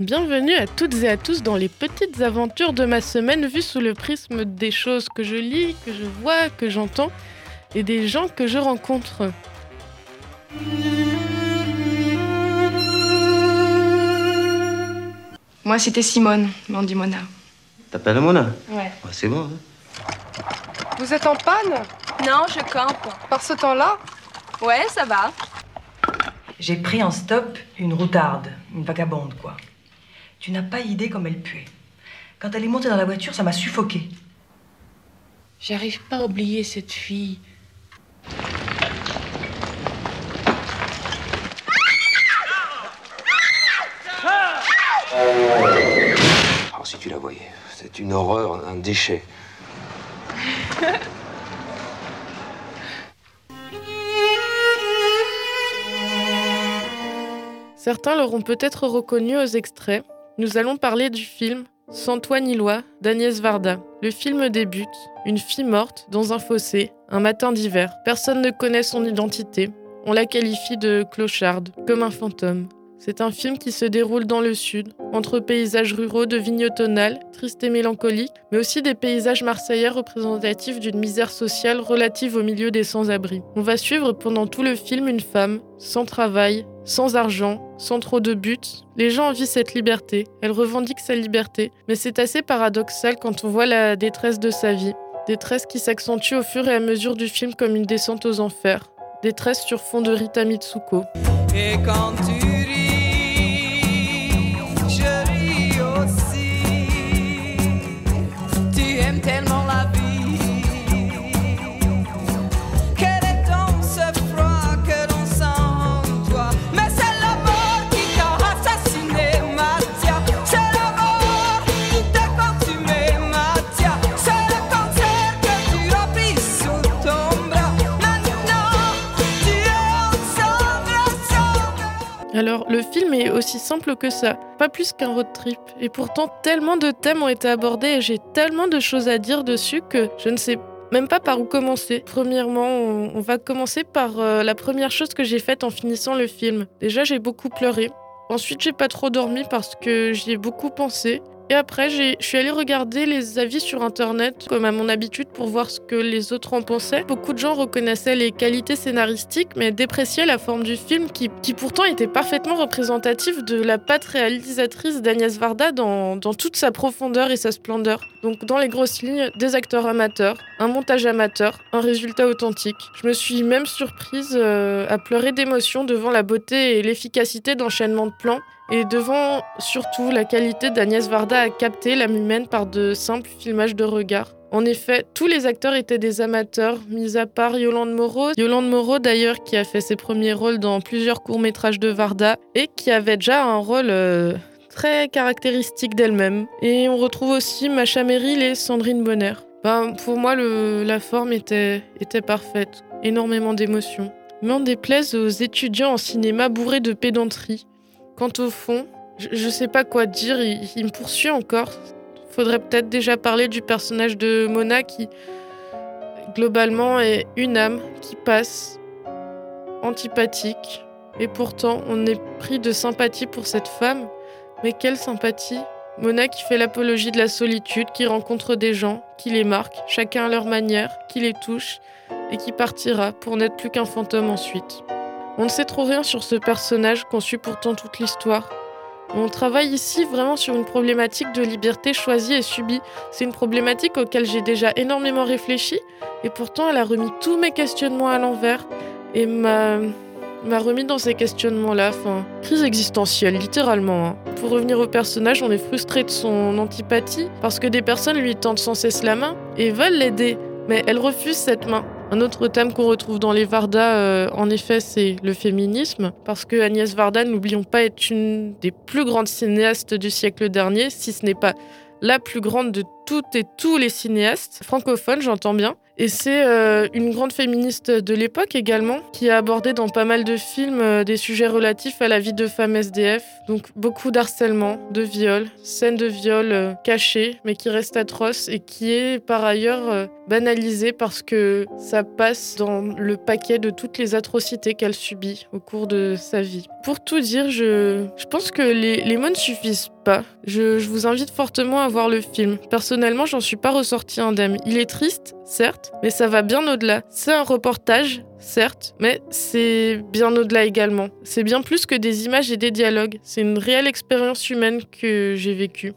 Bienvenue à toutes et à tous dans les petites aventures de ma semaine vues sous le prisme des choses que je lis, que je vois, que j'entends et des gens que je rencontre. Moi, c'était Simone, m'en dit Mona. T'appelles Mona Ouais. Ouais, C'est bon. hein. Vous êtes en panne? Non, je campe. Par ce temps-là? Ouais, ça va. J'ai pris en stop une routarde, une vagabonde, quoi. Tu n'as pas idée comme elle puait. Quand elle est montée dans la voiture, ça m'a suffoqué. J'arrive pas à oublier cette fille. Alors si tu la voyais, c'est une horreur, un déchet. Certains l'auront peut-être reconnu aux extraits. Nous allons parler du film Sans toi ni loi d'Agnès Varda. Le film débute, une fille morte dans un fossé, un matin d'hiver. Personne ne connaît son identité. On la qualifie de clocharde, comme un fantôme. C'est un film qui se déroule dans le sud, entre paysages ruraux de vignes automnales, tristes et mélancoliques, mais aussi des paysages marseillais représentatifs d'une misère sociale relative au milieu des sans-abri. On va suivre pendant tout le film une femme, sans travail, sans argent, sans trop de buts. Les gens envient cette liberté, elle revendique sa liberté, mais c'est assez paradoxal quand on voit la détresse de sa vie. Détresse qui s'accentue au fur et à mesure du film comme une descente aux enfers. Détresse sur fond de Rita Mitsuko. Alors, le film est aussi simple que ça, pas plus qu'un road trip. Et pourtant, tellement de thèmes ont été abordés et j'ai tellement de choses à dire dessus que je ne sais même pas par où commencer. Premièrement, on, va commencer par euh, la première chose que j'ai faite en finissant le film. Déjà, j'ai beaucoup pleuré. Ensuite, j'ai pas trop dormi parce que j'y ai beaucoup pensé. Et après, je suis allée regarder les avis sur internet, comme à mon habitude, pour voir ce que les autres en pensaient. Beaucoup de gens reconnaissaient les qualités scénaristiques, mais dépréciaient la forme du film, qui, qui pourtant était parfaitement représentative de la patte réalisatrice d'Agnès Varda dans, dans toute sa profondeur et sa splendeur. Donc, dans les grosses lignes, des acteurs amateurs, un montage amateur, un résultat authentique. Je me suis même surprise euh, à pleurer d'émotion devant la beauté et l'efficacité d'enchaînement de plans et devant surtout la qualité d'Agnès Varda à capter l'âme humaine par de simples filmages de regard. En effet, tous les acteurs étaient des amateurs, mis à part Yolande Moreau. Yolande Moreau d'ailleurs qui a fait ses premiers rôles dans plusieurs courts-métrages de Varda et qui avait déjà un rôle euh, très caractéristique d'elle-même. Et on retrouve aussi Macha Merrill et Sandrine Bonner. Ben, pour moi, la forme était, était parfaite. Énormément d'émotions. M'en déplaise aux étudiants en cinéma bourrés de pédanterie. Quant au fond, je, sais pas quoi dire, il me poursuit encore. Faudrait peut-être déjà parler du personnage de Mona qui, globalement, est une âme qui passe, antipathique. Et pourtant, on est pris de sympathie pour cette femme. Mais quelle sympathie Mona qui fait l'apologie de la solitude, qui rencontre des gens, qui les marque, chacun à leur manière, qui les touche, et qui partira pour n'être plus qu'un fantôme ensuite. On ne sait trop rien sur ce personnage qu'on suit pourtant toute l'histoire. On travaille ici vraiment sur une problématique de liberté choisie et subie. C'est une problématique auquel j'ai déjà énormément réfléchi et pourtant elle a remis tous mes questionnements à l'envers et m'a m'a remis dans ces questionnements-là. Enfin, crise existentielle, littéralement. hein. Pour revenir au personnage, on est frustré de son antipathie parce que des personnes lui tendent sans cesse la main et veulent l'aider, mais elle refuse cette main. Un autre thème qu'on retrouve dans les Varda, euh, en effet, c'est le féminisme, parce que Agnès Varda, n'oublions pas, est une des plus grandes cinéastes du siècle dernier, si ce n'est pas la plus grande de toutes et tous les cinéastes francophones, j'entends bien. Et c'est euh, une grande féministe de l'époque également, qui a abordé dans pas mal de films euh, des sujets relatifs à la vie de femmes SDF. Donc beaucoup d'harcèlement, de viol, scènes de viol euh, cachées, mais qui restent atroces et qui est par ailleurs banalisée parce que ça passe dans le paquet de toutes les atrocités qu'elle subit au cours de sa vie. Pour tout dire, je, je pense que les, les mots ne suffisent pas. Je, je vous invite fortement à voir le film. Personnellement, j'en suis pas ressorti indemne. Il est triste, certes, mais ça va bien au-delà. C'est un reportage, certes, mais c'est bien au-delà également. C'est bien plus que des images et des dialogues. C'est une réelle expérience humaine que j'ai vécue.